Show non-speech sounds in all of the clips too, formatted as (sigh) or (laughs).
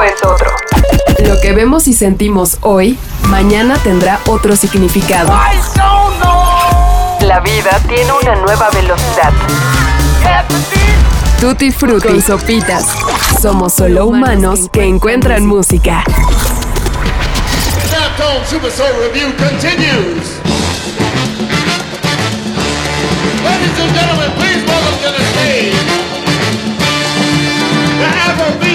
es otro. Lo que vemos y sentimos hoy, mañana tendrá otro significado. La vida tiene una nueva velocidad. Tutti Frutti Sopitas. Somos solo humanos que encuentran música. Super Soul Review continues. Ladies and gentlemen, please welcome to the stage the Afrobeat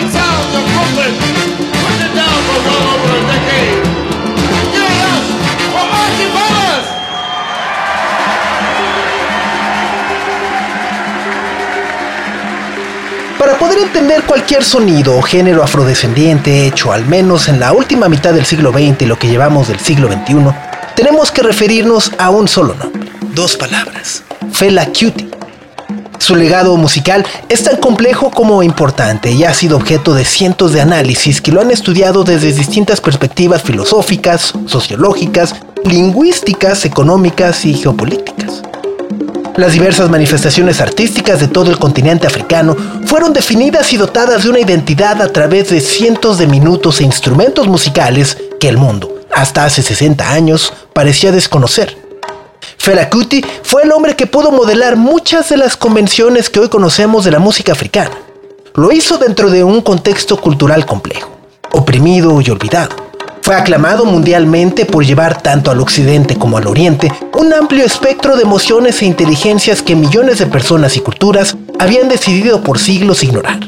Para poder entender cualquier sonido o género afrodescendiente hecho al menos en la última mitad del siglo XX y lo que llevamos del siglo XXI, tenemos que referirnos a un solo nombre, dos palabras, Fela Cutie. Su legado musical es tan complejo como importante y ha sido objeto de cientos de análisis que lo han estudiado desde distintas perspectivas filosóficas, sociológicas, lingüísticas, económicas y geopolíticas. Las diversas manifestaciones artísticas de todo el continente africano fueron definidas y dotadas de una identidad a través de cientos de minutos e instrumentos musicales que el mundo, hasta hace 60 años, parecía desconocer. Fela Kuti fue el hombre que pudo modelar muchas de las convenciones que hoy conocemos de la música africana. Lo hizo dentro de un contexto cultural complejo, oprimido y olvidado fue aclamado mundialmente por llevar tanto al occidente como al oriente un amplio espectro de emociones e inteligencias que millones de personas y culturas habían decidido por siglos ignorar.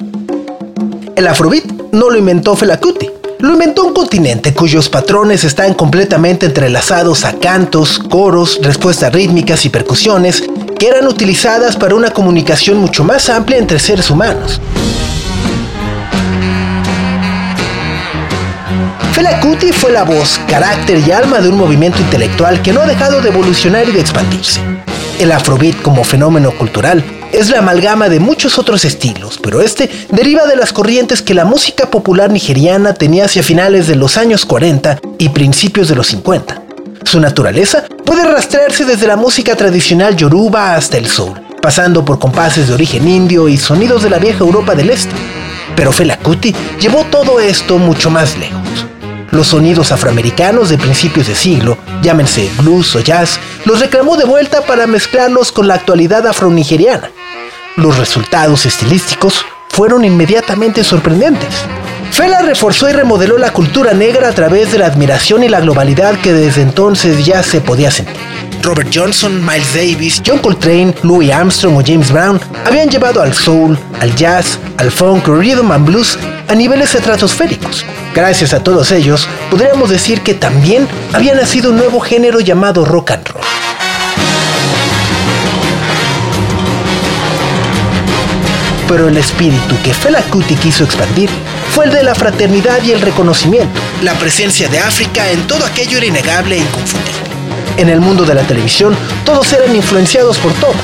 El afrobeat no lo inventó Fela Kuti, lo inventó un continente cuyos patrones están completamente entrelazados a cantos, coros, respuestas rítmicas y percusiones que eran utilizadas para una comunicación mucho más amplia entre seres humanos. Fela Kuti fue la voz, carácter y alma de un movimiento intelectual que no ha dejado de evolucionar y de expandirse. El afrobeat como fenómeno cultural es la amalgama de muchos otros estilos, pero este deriva de las corrientes que la música popular nigeriana tenía hacia finales de los años 40 y principios de los 50. Su naturaleza puede rastrearse desde la música tradicional yoruba hasta el soul, pasando por compases de origen indio y sonidos de la vieja Europa del Este. Pero Fela Kuti llevó todo esto mucho más lejos. Los sonidos afroamericanos de principios de siglo, llámense blues o jazz, los reclamó de vuelta para mezclarlos con la actualidad afronigeriana. Los resultados estilísticos fueron inmediatamente sorprendentes. Fela reforzó y remodeló la cultura negra a través de la admiración y la globalidad que desde entonces ya se podía sentir. Robert Johnson, Miles Davis, John Coltrane, Louis Armstrong o James Brown habían llevado al soul, al jazz, al funk, rhythm and blues a niveles estratosféricos. Gracias a todos ellos, podríamos decir que también había nacido un nuevo género llamado rock and roll. Pero el espíritu que Fela Kuti quiso expandir fue el de la fraternidad y el reconocimiento. La presencia de África en todo aquello era innegable e inconfundible. En el mundo de la televisión, todos eran influenciados por todos.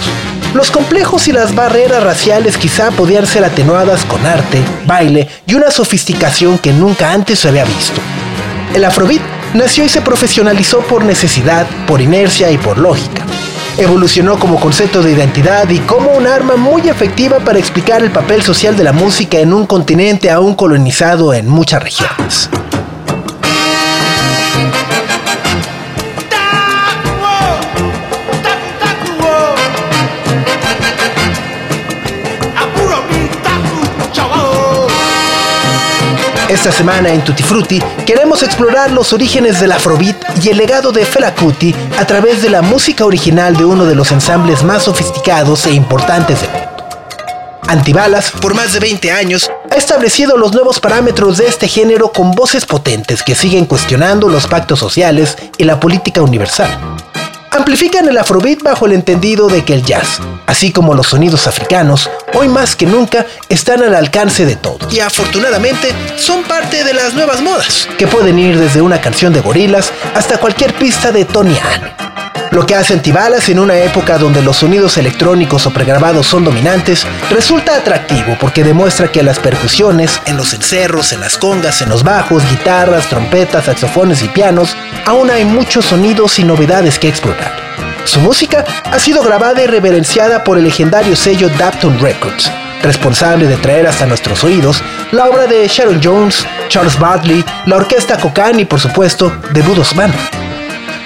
Los complejos y las barreras raciales quizá podían ser atenuadas con arte, baile y una sofisticación que nunca antes se había visto. El afrobeat nació y se profesionalizó por necesidad, por inercia y por lógica. Evolucionó como concepto de identidad y como un arma muy efectiva para explicar el papel social de la música en un continente aún colonizado en muchas regiones. Esta semana en Tutti Frutti queremos explorar los orígenes del Afrobeat y el legado de Fela Kuti a través de la música original de uno de los ensambles más sofisticados e importantes del mundo. Antibalas, por más de 20 años, ha establecido los nuevos parámetros de este género con voces potentes que siguen cuestionando los pactos sociales y la política universal amplifican el afrobeat bajo el entendido de que el jazz, así como los sonidos africanos, hoy más que nunca están al alcance de todos. Y afortunadamente son parte de las nuevas modas, que pueden ir desde una canción de gorilas hasta cualquier pista de Tony Allen. Lo que hace Antibalas en una época donde los sonidos electrónicos o pregrabados son dominantes, resulta atractivo porque demuestra que las percusiones, en los encerros, en las congas, en los bajos, guitarras, trompetas, saxofones y pianos, aún hay muchos sonidos y novedades que explorar. Su música ha sido grabada y reverenciada por el legendario sello Dapton Records, responsable de traer hasta nuestros oídos la obra de Sharon Jones, Charles Bartley, la orquesta Cocan y por supueto The Budos Band.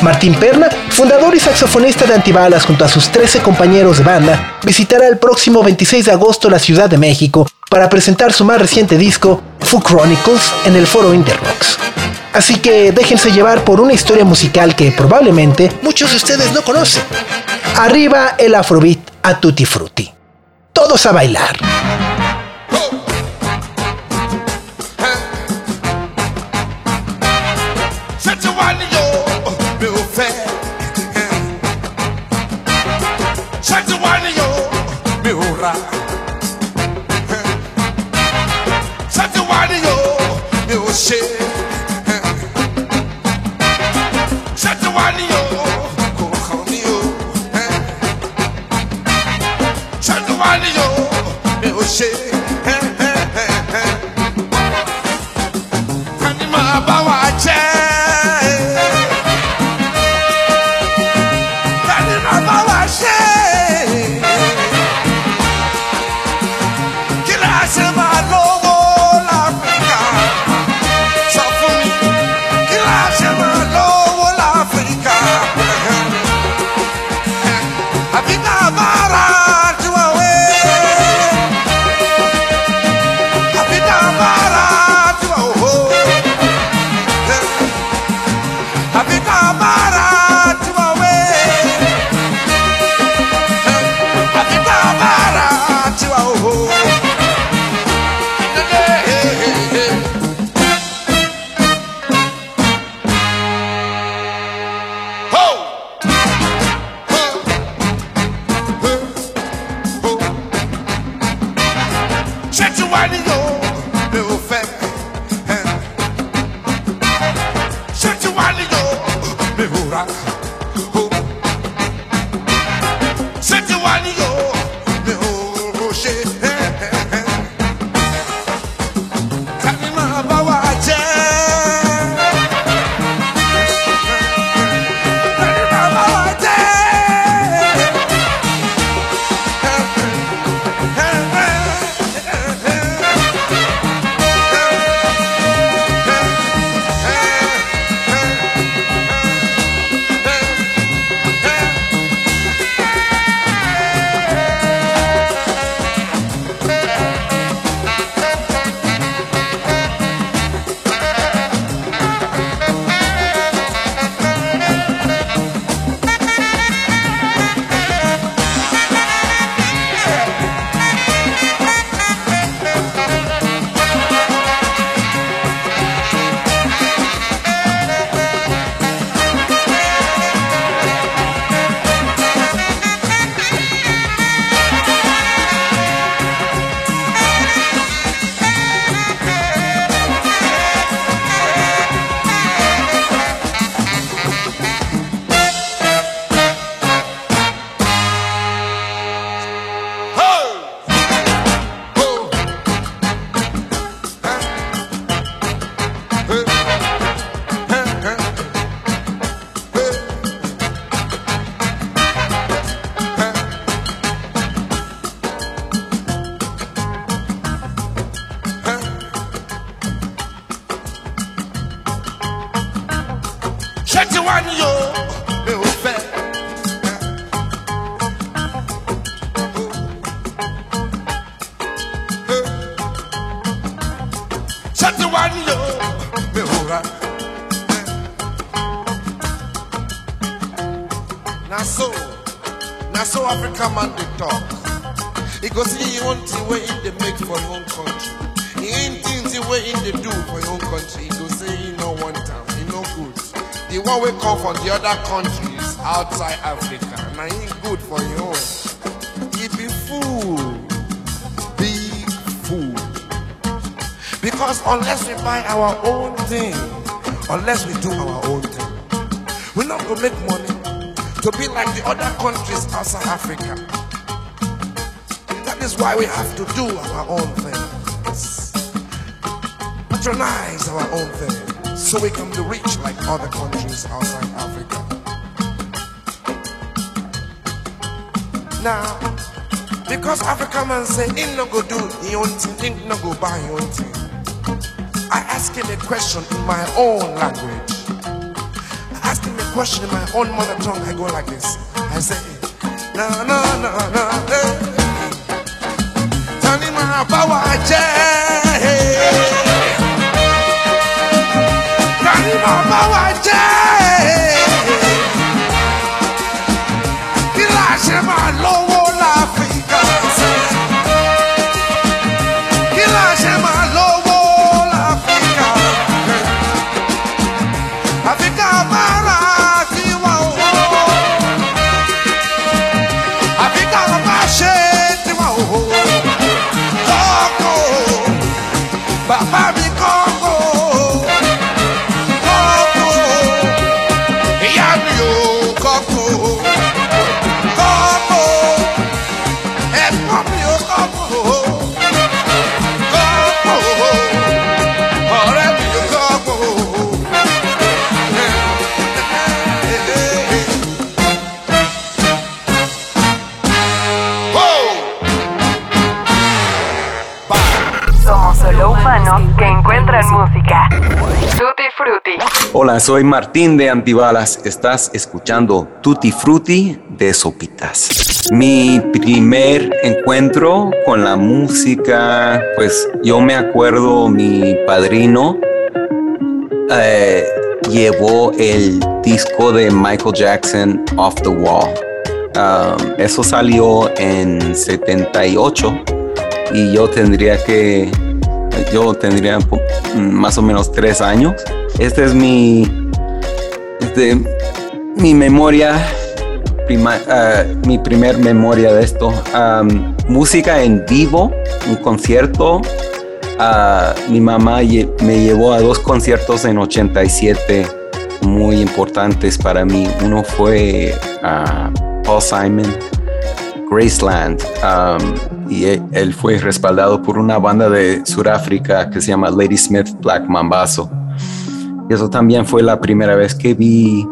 Martín Perna, fundador y saxofonista de Antibalas junto a sus 13 compañeros de banda, visitará el próximo 26 de agosto la Ciudad de México para presentar su más reciente disco, Fu Chronicles, en el foro Interrocks. Así que déjense llevar por una historia musical que probablemente muchos de ustedes no conocen. Arriba el Afrobeat a Tutti Frutti. Todos a bailar. ra ṣé ti wá. The other countries outside Africa. Now ain't good for you. Be fool. Big fool. Because unless we buy our own thing, unless we do our own thing, we're not gonna make money to be like the other countries outside Africa. That is why we have to do our own thing. Patronize our own thing so we can be rich like other countries outside Africa. Now, because African man say, he no go do he own thing, he no go buy he own thing. I ask him a question in my own language. I ask him a question in my own mother tongue. I go like this. I say, na na. eh. Tani ma bawa je. Tani ọmọ wa dad. Soy Martín de Antibalas. Estás escuchando Tutti Frutti de Sopitas. Mi primer encuentro con la música, pues yo me acuerdo mi padrino eh, llevó el disco de Michael Jackson Off the Wall. Um, eso salió en 78 y yo tendría que yo tendría po- más o menos tres años. Esta es mi, este, mi memoria, ah, mi primer memoria de esto. Música en vivo, un concierto. Ah, mi mamá me llevó a dos conciertos en 87 muy importantes para mí. Uno fue a Paul Simon Graceland y e- él fue respaldado por una banda de Sudáfrica que se llama Lady Smith Black Mambazo. Eso también fue la primera vez que vi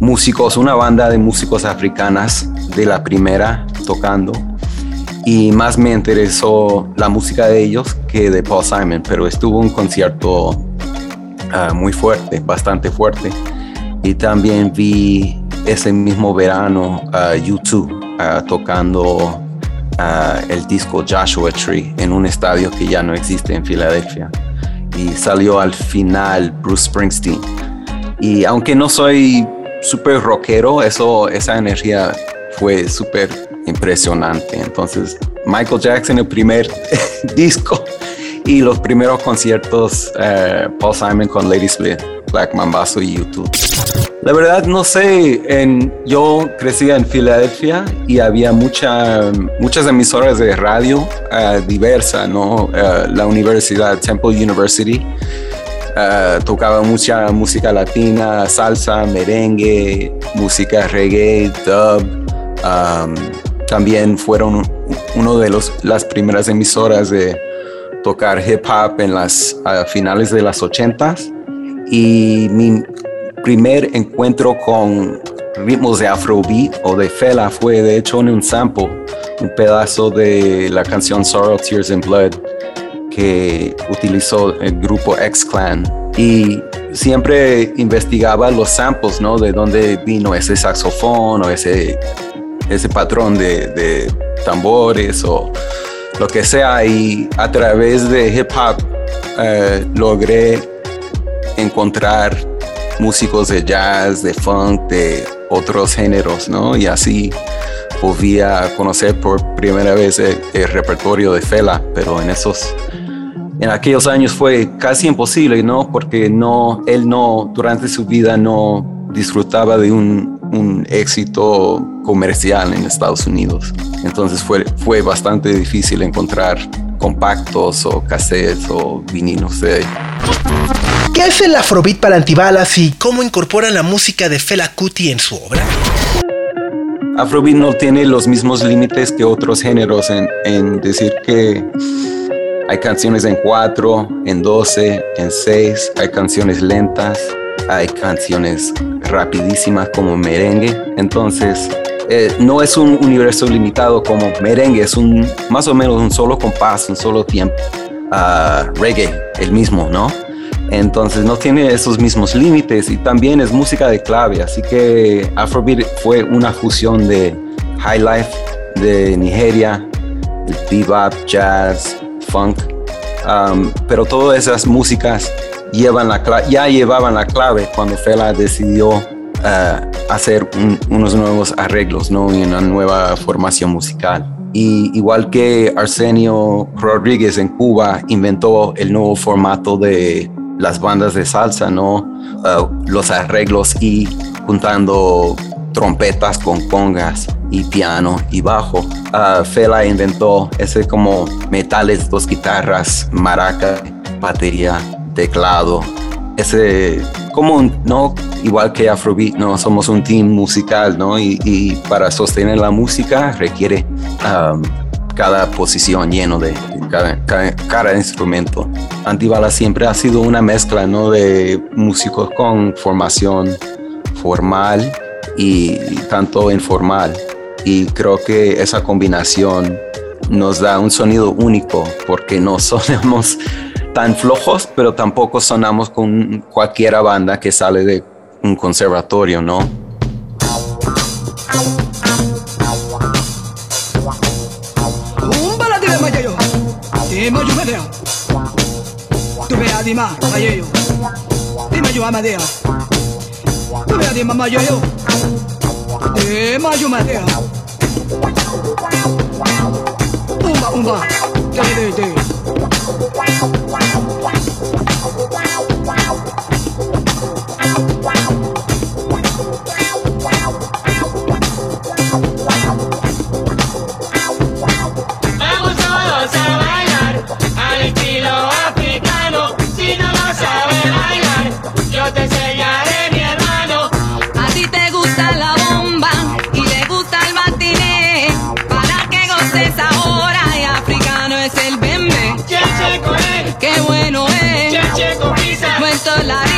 músicos, una banda de músicos africanas de la primera tocando. Y más me interesó la música de ellos que de Paul Simon, pero estuvo un concierto ah, muy fuerte, bastante fuerte. Y también vi ese mismo verano a YouTube ah, tocando ah, el disco Joshua Tree en un estadio que ya no existe en Filadelfia. Y salió al final Bruce Springsteen. Y aunque no soy súper rockero, eso, esa energía fue súper impresionante. Entonces, Michael Jackson, el primer (laughs) disco y los primeros conciertos, eh, Paul Simon con Lady Black Mambazo y YouTube. La verdad no sé, yo crecí en Filadelfia y había mucha, muchas emisoras de radio eh, diversas, ¿no? Eh, la universidad, Temple University, eh, tocaba mucha música latina, salsa, merengue, música reggae, dub. um, también fueron uno de los, las primeras emisoras de tocar hip hop en las finales de las 80s y mi primer encuentro con ritmos de afrobeat o de fela. Fue de hecho en un sample, un pedazo de la canción Sorrow, Tears and Blood que utilizó el grupo X-Clan. Y siempre investigaba los samples, ¿no? De dónde vino ese saxofón o ese, ese patrón de, de tambores o lo que sea. Y a través de hip hop eh, logré encontrar músicos de jazz, de funk, de otros géneros, ¿no? Y así volví a conocer por primera vez el, repertorio de Fela, pero en esos, en aquellos años fue casi imposible, ¿no? Porque no, él no, durante su vida no disfrutaba de un, un éxito comercial en Estados Unidos. Entonces fue, fue bastante difícil encontrar compactos o cassettes o vinilos de él. ¿Qué es el Afrobeat para antibalas y cómo incorpora la música de Fela Kuti en su obra? Afrobeat no tiene los mismos límites que otros géneros en, decir que hay canciones en 4, en 12, en 6, hay canciones lentas, hay canciones rapidísimas como merengue. Entonces, eh, no es un universo limitado como merengue, es un más o menos un solo compás, un solo tiempo. ah, reggae, el mismo, ¿no? Entonces no tiene esos mismos límites y también es música de clave, así que Afrobeat fue una fusión de high life de Nigeria, bebop, jazz, funk, um, pero todas esas músicas llevan la ya llevaban la clave cuando Fela decidió uh, hacer unos nuevos arreglos, ¿no? Y una nueva formación musical. Y igual que Arsenio Rodríguez en Cuba inventó el nuevo formato de las bandas de salsa, ¿no? Uh, los arreglos y juntando trompetas con congas y piano y bajo. Uh, Fela inventó ese como metales, dos guitarras, maraca, batería, teclado. Ese como no igual que Afrobeat, no somos un team musical, ¿no? Y, para sostener la música requiere um, cada posición lleno de cada, instrumento. Antibala siempre ha sido una mezcla, ¿no? De músicos con formación formal y tanto informal. Y creo que esa combinación nos da un sonido único porque no (laughs) sonamos tan flojos, pero tampoco sonamos con cualquier banda que sale de un conservatorio, ¿no? Imaju madea Tuve adima ayeyo Imaju amadea Tuve adima mayoyo Imaju madea. Umba umba Dei dei dei de. changa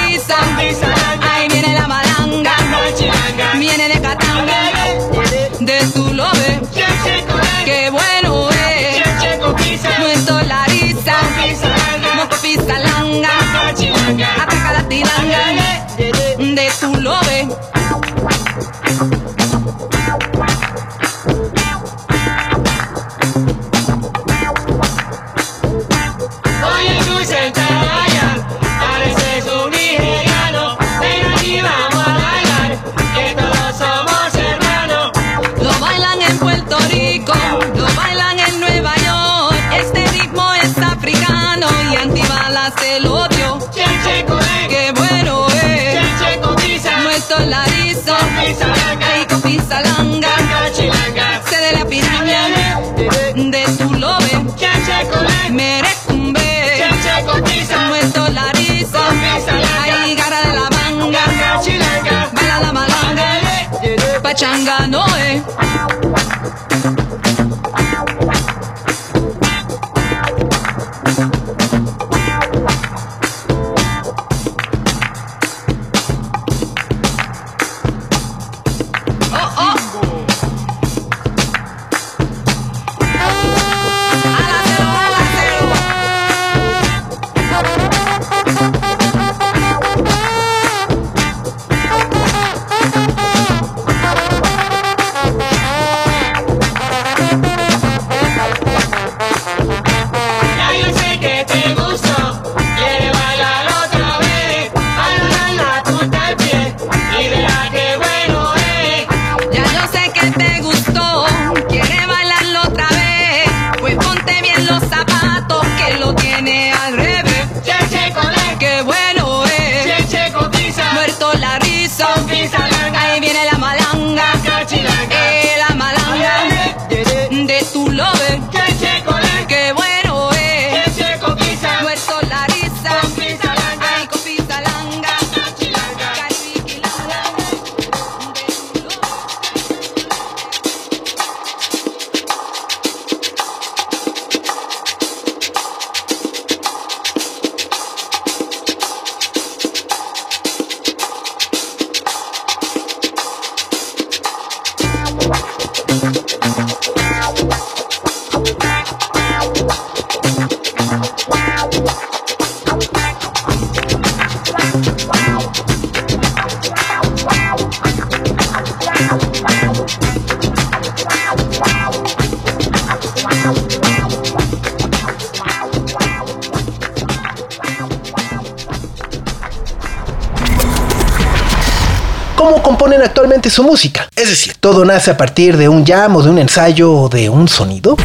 actualmente su música? Es decir, ¿todo nace a partir de un jam de un ensayo o de un sonido?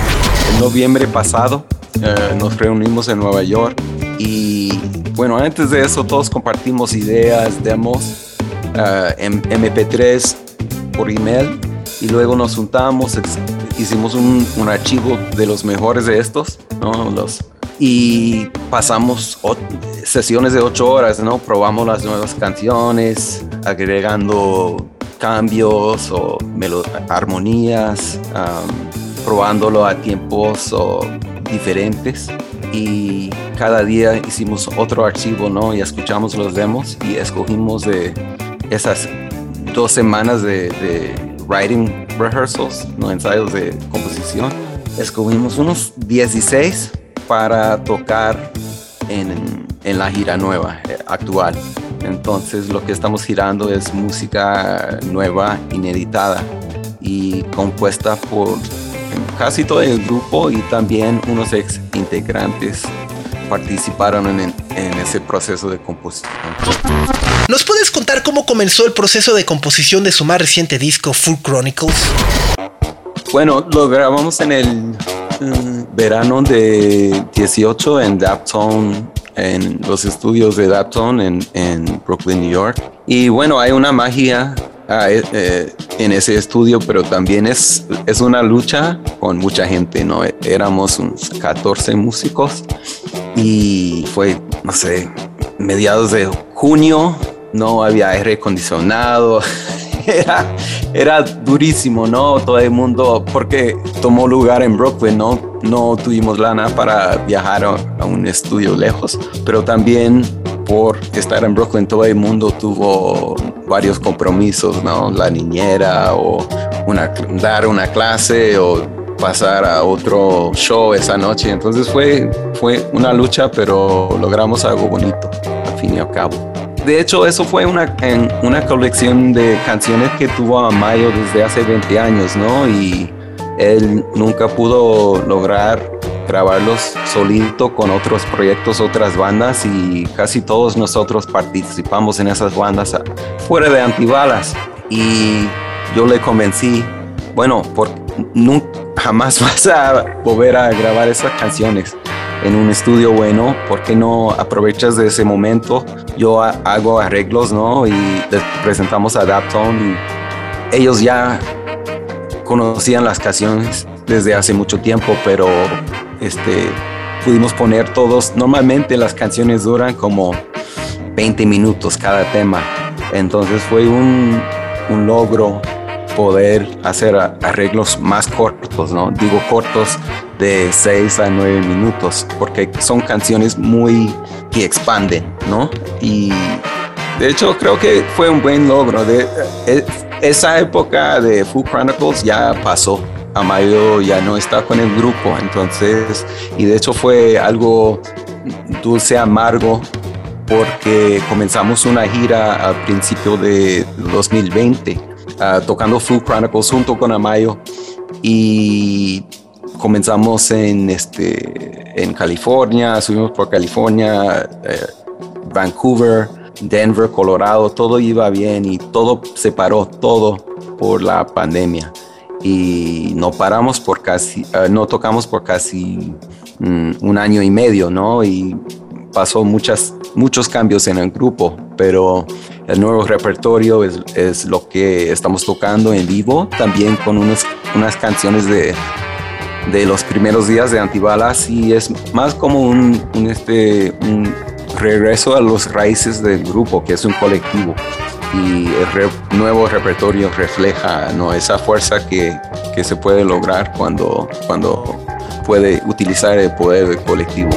En noviembre pasado eh, nos reunimos en Nueva York y bueno, antes de eso todos compartimos ideas, demos, eh, en MP3 por email y luego nos juntamos, hicimos un, un archivo de los mejores de estos, ¿no? Los, y pasamos sesiones de ocho horas, ¿no? Probamos las nuevas canciones, agregando cambios o armonías, am, probándolo a tiempos o diferentes. Y cada día hicimos otro archivo, ¿no? Y escuchamos los demos y escogimos de esas dos semanas de, de writing rehearsals, no ensayos de composición. Escogimos unos 16 para tocar en, en la gira nueva, eh, actual. Entonces lo que estamos girando es música nueva, ineditada y compuesta por casi todo el grupo y también unos ex integrantes participaron en, en ese proceso de composición. ¿Nos puedes contar cómo comenzó el proceso de composición de su más reciente disco Full Chronicles? Bueno, lo grabamos en el verano de 18 en Daptone, en los estudios de Daptone en, en Brooklyn, New York. Y bueno, hay una magia ah, eh, eh, en ese estudio, pero también es, es una lucha con mucha gente, ¿no? Éramos unos 14 músicos y fue, no sé, mediados de junio, no había aire acondicionado. (laughs) Era, era durísimo, ¿no? Todo el mundo, porque tomó lugar en Brooklyn, ¿no? No tuvimos lana para viajar a, un estudio lejos, pero también por estar en Brooklyn, todo el mundo tuvo varios compromisos, ¿no? La niñera o dar una clase o pasar a otro show esa noche. Entonces fue, fue una lucha, pero logramos algo bonito, al fin y al cabo. De hecho, eso fue una, una colección de canciones que tuvo Amayo desde hace 20 años, ¿no? Y él nunca pudo lograr grabarlos solito con otros proyectos, otras bandas y casi todos nosotros participamos en esas bandas ah, fuera de antibalas. Y yo le convencí, bueno, por, nunca, jamás (laughs) vas a volver a grabar esas canciones en un estudio bueno, ¿por qué no aprovechas de ese momento? Yo ha- hago arreglos, ¿no? Y les presentamos a Daptone y ellos ya conocían las canciones desde hace mucho tiempo, pero este, pudimos poner todos, normalmente las canciones duran como 20 minutos cada tema, entonces fue un, un logro poder hacer arreglos más cortos, ¿no? Digo cortos de 6 a 9 minutos, porque son canciones muy que expanden, ¿no? Y de hecho creo que fue un buen logro. De, eh, esa época de Full Chronicles ya pasó. Amayo ya no está con el grupo, entonces, y de hecho fue algo dulce amargo porque comenzamos una gira al principio de 2020 ah, tocando Full Chronicles junto con Amayo y comenzamos en este en California, subimos por California, eh, Vancouver, Denver, Colorado, todo iba bien y todo se paró, todo por la pandemia. Y no paramos por casi, eh, no tocamos por casi mm, un año y medio, ¿no? Y pasó muchas, muchos cambios en el grupo, pero el nuevo repertorio es, es lo que estamos tocando en vivo, también con unas, unas canciones de, de los primeros días de Antibalas y es más como un, un, este, un regreso a los raíces del grupo, que es un colectivo. Y el nuevo repertorio refleja ¿no? esa fuerza que, que se puede lograr cuando, cuando puede utilizar el poder del colectivo.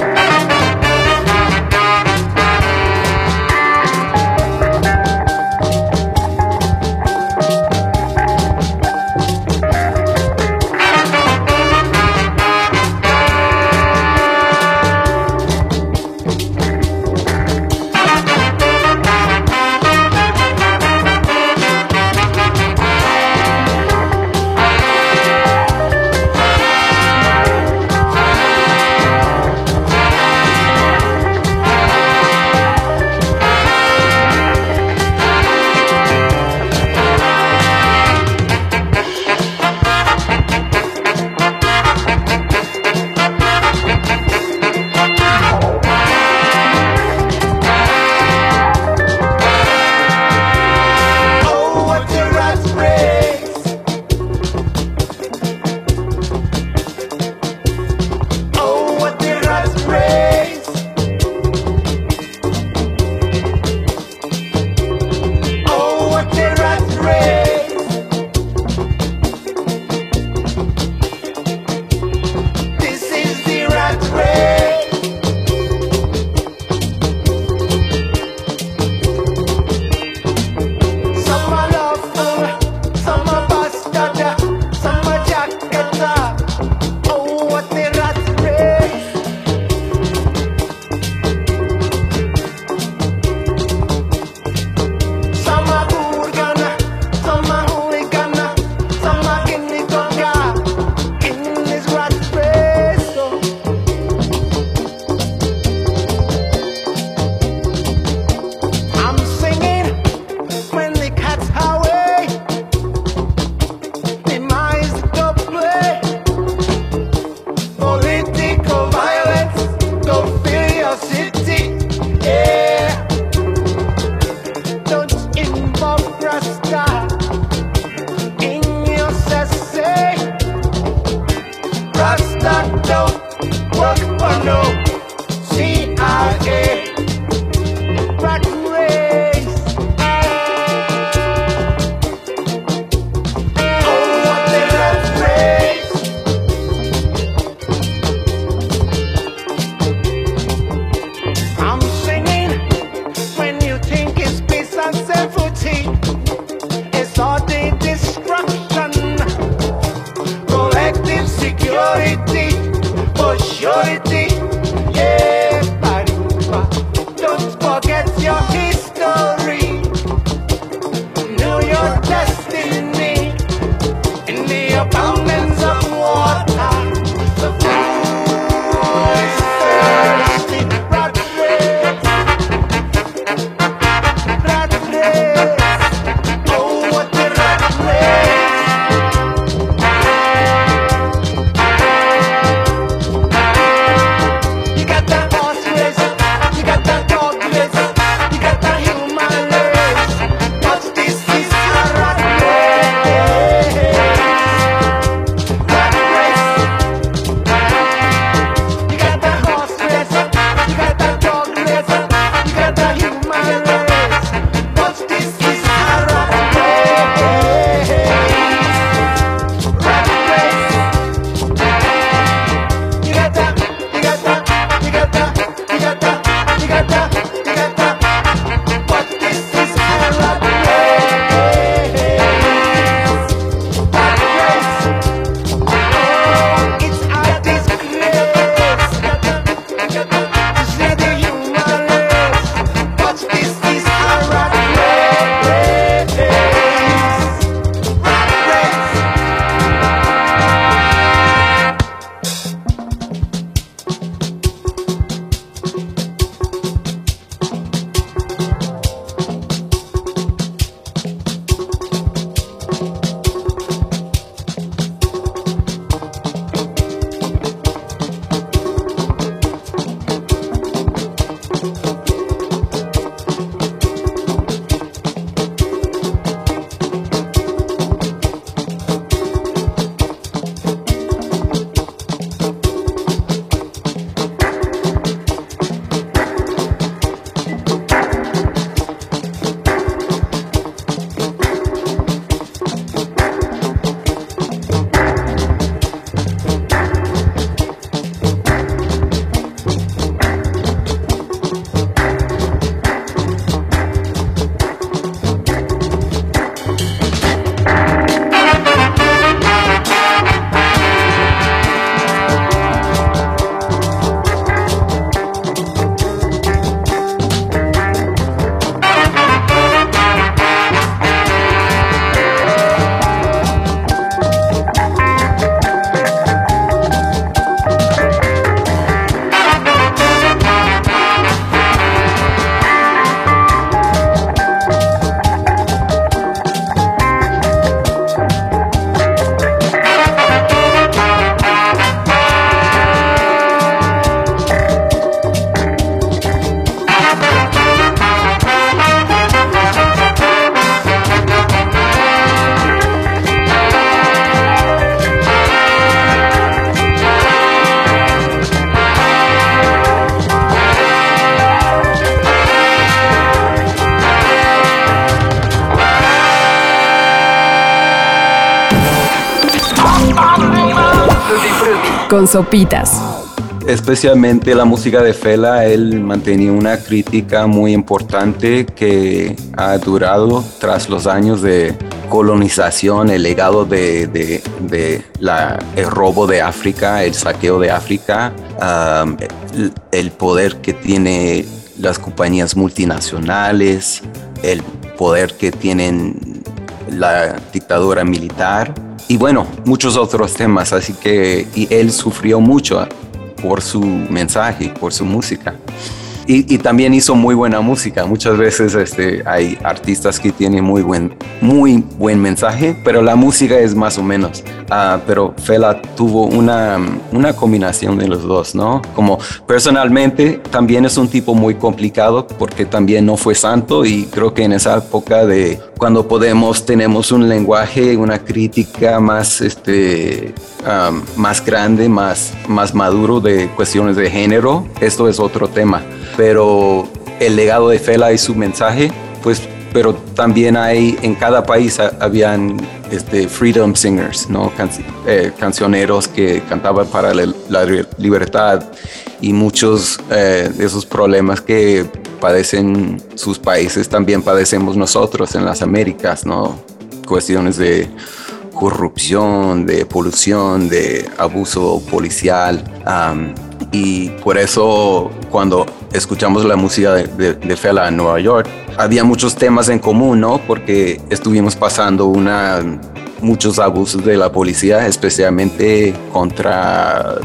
Sopitas. Especialmente la música de Fela, él mantenía una crítica muy importante que ha durado tras los años de colonización, el legado de, de, la, el robo de África, el saqueo de África, el, el poder que tiene las compañías multinacionales, el poder que tienen la dictadura militar y bueno, muchos otros temas, así que y él sufrió mucho por su mensaje, por su música. Y, también hizo muy buena música. Muchas veces este, hay artistas que tienen muy buen, muy buen mensaje, pero la música es más o menos. Uh, pero Fela tuvo una, una combinación de los dos, ¿no? Como personalmente también es un tipo muy complicado porque también no fue santo y creo que en esa época de cuando podemos, tenemos un lenguaje, una crítica más, este, um, más grande, más, más maduro de cuestiones de género, esto es otro tema pero el legado de Fela y su mensaje, pues, pero también hay, en cada país habían este, freedom singers, ¿no? Eh, cancioneros que cantaban para la, libertad y muchos eh, de esos problemas que padecen sus países también padecemos nosotros en las Américas, ¿no? Cuestiones de corrupción, de polución, de abuso policial. y por eso cuando escuchamos la música de, Fela en Nueva York, había muchos temas en común, ¿no? Porque estuvimos pasando muchos abusos de la policía, especialmente contra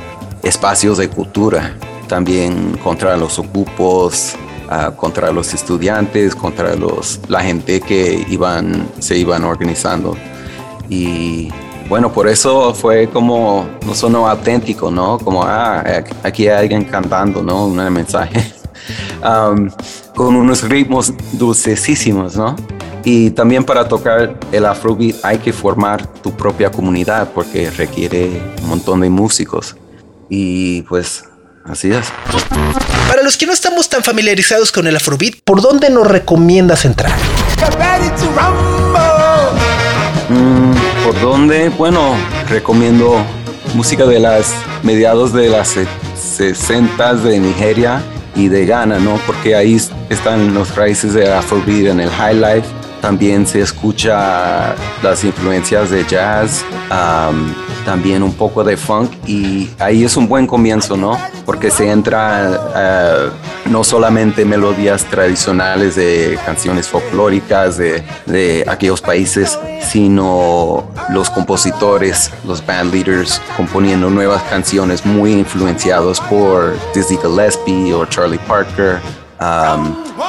espacios de cultura, también contra los ocupos, ah, contra los estudiantes, contra los, la gente que iban, se iban organizando. Y bueno, por eso fue como, no sonó auténtico, ¿no? Como, ah, aquí hay alguien cantando, ¿no? Un mensaje. (laughs) Um, con unos ritmos dulcesísimos, ¿no? Y también para tocar el afrobeat hay que formar tu propia comunidad porque requiere un montón de músicos. Y pues así es. Para los que no estamos tan familiarizados con el afrobeat, ¿por dónde nos recomiendas entrar? ¿Por dónde? Bueno, recomiendo música de las mediados de las 60 de Nigeria y de Ghana, ¿no? Porque ahí están los raíces de Afrobeat en el High Life. También se escucha las influencias de jazz también un poco de funk y ahí es un buen comienzo, ¿no? Porque se entra no solamente melodías tradicionales de canciones folclóricas de, de, aquellos países, sino los compositores, los band leaders componiendo nuevas canciones muy influenciados por Dizzy Gillespie o Charlie Parker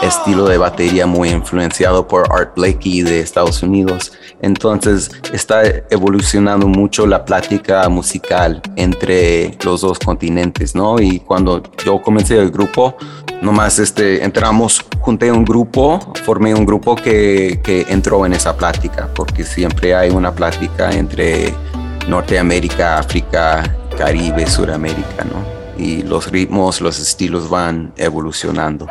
estilo de batería muy influenciado por Art Blakey de Estados Unidos. Entonces está evolucionando mucho la plática musical entre los dos continentes, ¿no? Y cuando yo comencé el grupo, nomás este, entramos, junté un grupo, formé un grupo que, que entró en esa plática, porque siempre hay una plática entre Norteamérica, África, Caribe, Suramérica, ¿no? Y los ritmos, los estilos van evolucionando.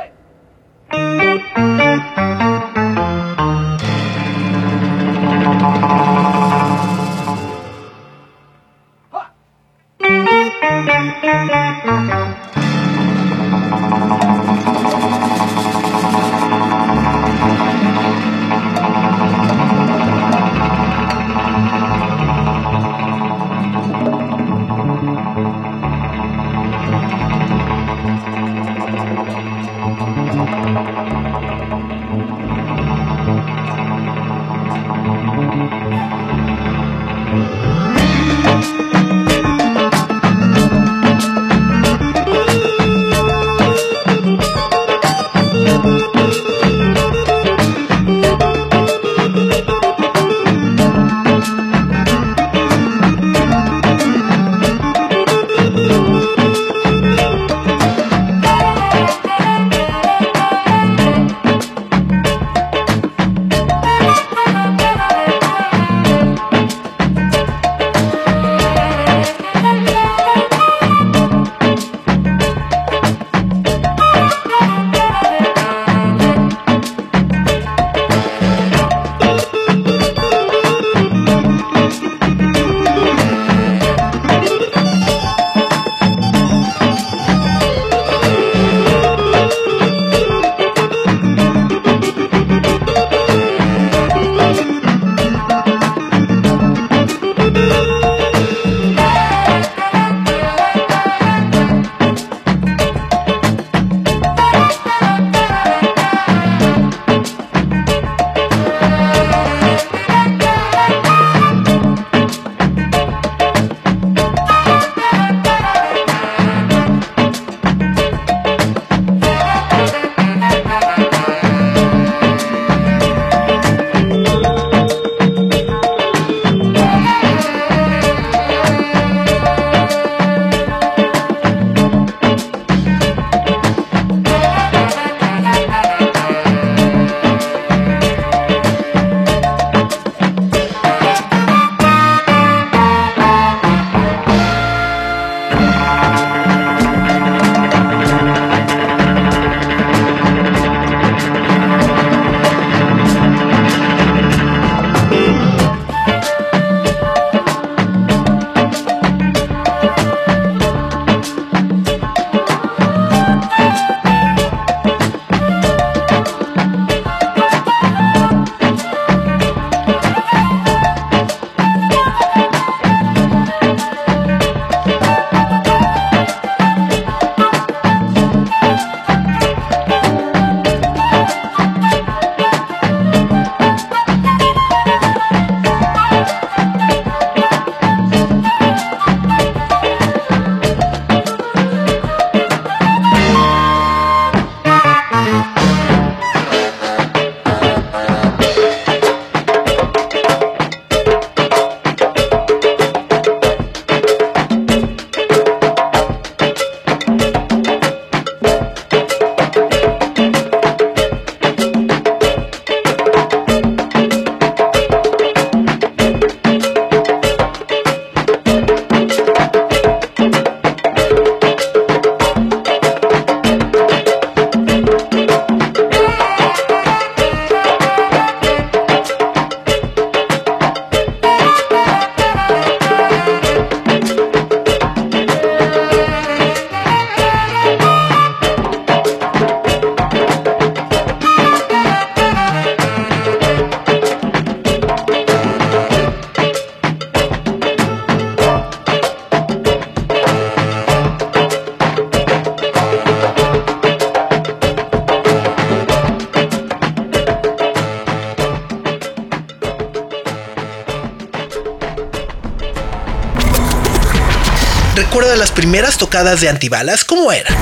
Las primeras tocadas de antibalas? ¿Cómo eran?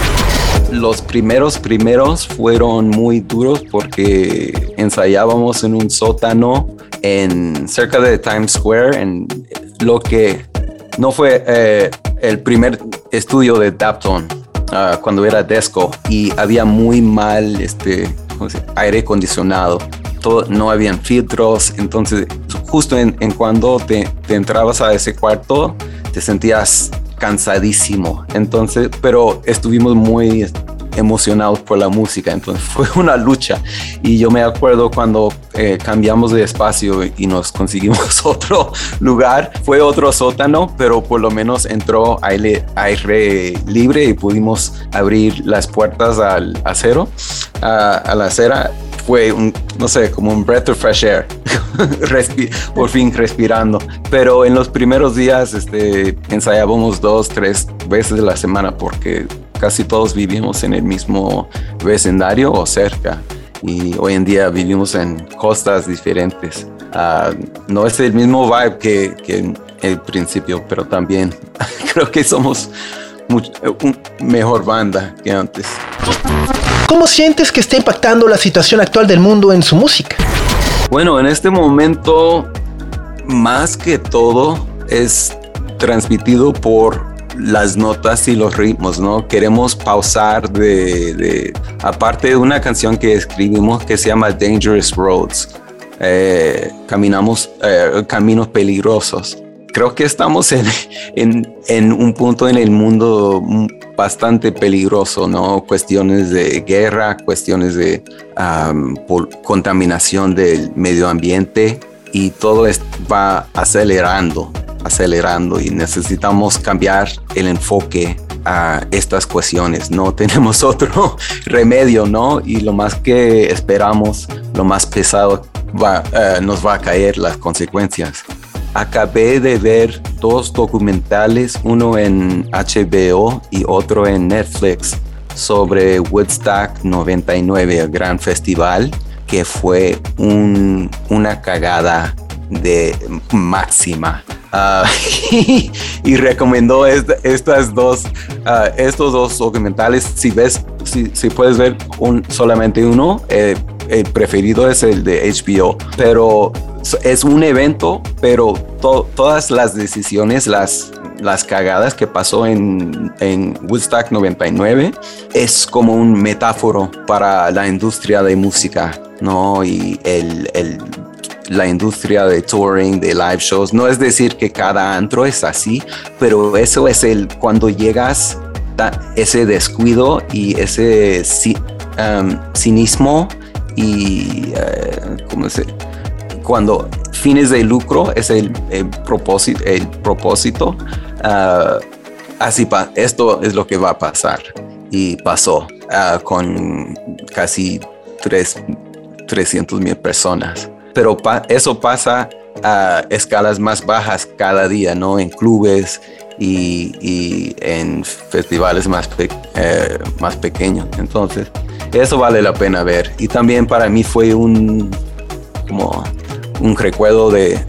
Los primeros primeros fueron muy duros porque ensayábamos en un sótano en cerca de Times Square, en lo que no fue eh, el primer estudio de Dapton. ah, cuando era Desco y había muy mal este, aire acondicionado. Todo, no habían filtros, entonces justo en, cuando te entrabas a ese cuarto te sentías cansadísimo. Entonces, pero estuvimos muy emocionados por la música, entonces (laughs) fue una lucha. Y yo me acuerdo cuando eh, cambiamos de espacio y nos conseguimos (laughs) otro lugar, fue otro sótano, pero por lo menos entró aire, aire libre y pudimos abrir las puertas al acero, a, a la acera fue un, no sé, como un breath of fresh air, (laughs) Respi por fin respirando. Pero en los primeros días este, ensayábamos dos, tres veces a la semana porque casi todos vivimos en el mismo vecindario o cerca. Y hoy en día vivimos en costas diferentes. Uh, no es el mismo vibe que, que en el principio, pero también (laughs) creo que somos mucho, un mejor banda que antes. ¿Cómo sientes que está impactando la situación actual del mundo en su música? Bueno, en este momento, más que todo, es transmitido por las notas y los ritmos, ¿no? Queremos pausar de, aparte de una canción que escribimos que se llama Dangerous Roads, eh, caminamos eh, caminos peligrosos creo que estamos en, un punto en el mundo bastante peligroso, ¿no? Cuestiones de guerra, cuestiones de um, contaminación del medio ambiente y todo esto va acelerando, acelerando y necesitamos cambiar el enfoque a estas cuestiones. No (laughs) tenemos otro remedio, ¿no? Y lo más que esperamos, lo más pesado va, uh, nos va a caer las consecuencias acabé de ver dos documentales, uno en HBO y otro en Netflix, sobre Woodstock 99, el gran festival, que fue un, una cagada de máxima. Uh, (laughs) y, recomendó estas dos, uh, estos dos documentales. Si ves, si, si puedes ver un, solamente uno, eh, el preferido es el de HBO, pero es un evento, pero todas las decisiones, las, las cagadas que pasó en, en Woodstock 99 es como un metáforo para la industria de música, ¿no? Y el, el la industria de touring, de live shows. No es decir que cada antro es así, pero eso es el cuando llegas ese descuido y ese um, cinismo y uh, ¿cómo se cuando fines de lucro es el, el propósito, el propósito uh, así esto es lo que va a pasar y pasó uh, con casi 300 mil personas pero eso pasa a escalas más bajas cada día, ¿no? En clubes y, y en festivales más, eh, más pequeños. Entonces, eso vale la pena ver. Y también para mí fue un, como un recuerdo de,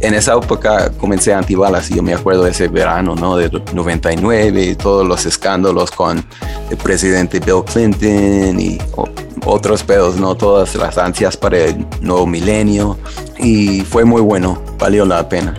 en esa época comencé antibalas y yo me acuerdo ese verano, ¿no? De 99 y todos los escándalos con el presidente Bill Clinton y otros pedos, ¿no? Todas las ansias para el nuevo milenio y fue muy bueno, valió la pena.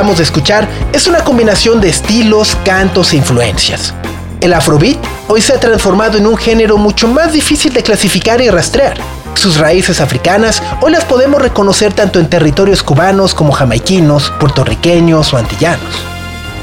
Acabamos de escuchar es una combinación de estilos, cantos e influencias. El afrobeat hoy se ha transformado en un género mucho más difícil de clasificar y rastrear. Sus raíces africanas hoy las podemos reconocer tanto en territorios cubanos como jamaiquinos, puertorriqueños o antillanos.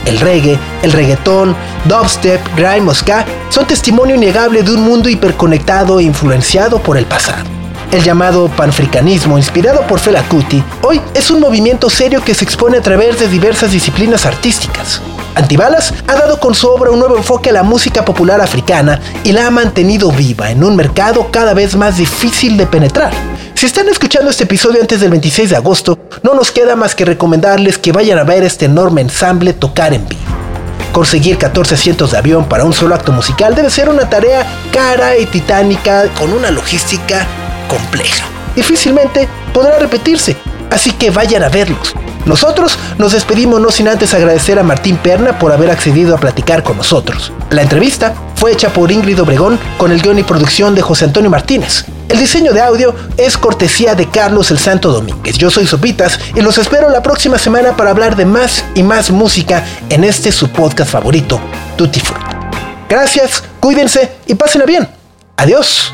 El reggae, el reggaetón, dubstep, grime o ska son testimonio innegable de un mundo hiperconectado e influenciado por el pasado. El llamado panafricanismo, inspirado por Fela Kuti, hoy es un movimiento serio que se expone a través de diversas disciplinas artísticas. Antibalas ha dado con su obra un nuevo enfoque a la música popular africana y la ha mantenido viva en un mercado cada vez más difícil de penetrar. Si están escuchando este episodio antes del 26 de agosto, no nos queda más que recomendarles que vayan a ver este enorme ensamble tocar en vivo. Conseguir 14 asientos de avión para un solo acto musical debe ser una tarea cara y titánica con una logística compleja. Difícilmente podrá repetirse, así que vayan a verlos. Nosotros nos despedimos no sin antes agradecer a Martín Perna por haber accedido a platicar con nosotros. La entrevista fue hecha por Ingrid Obregón con el guion y producción de José Antonio Martínez. El diseño de audio es cortesía de Carlos el Santo Domínguez. Yo soy Sopitas y los espero la próxima semana para hablar de más y más música en este su podcast favorito, Tutti. Gracias, cuídense y pásenla bien. Adiós.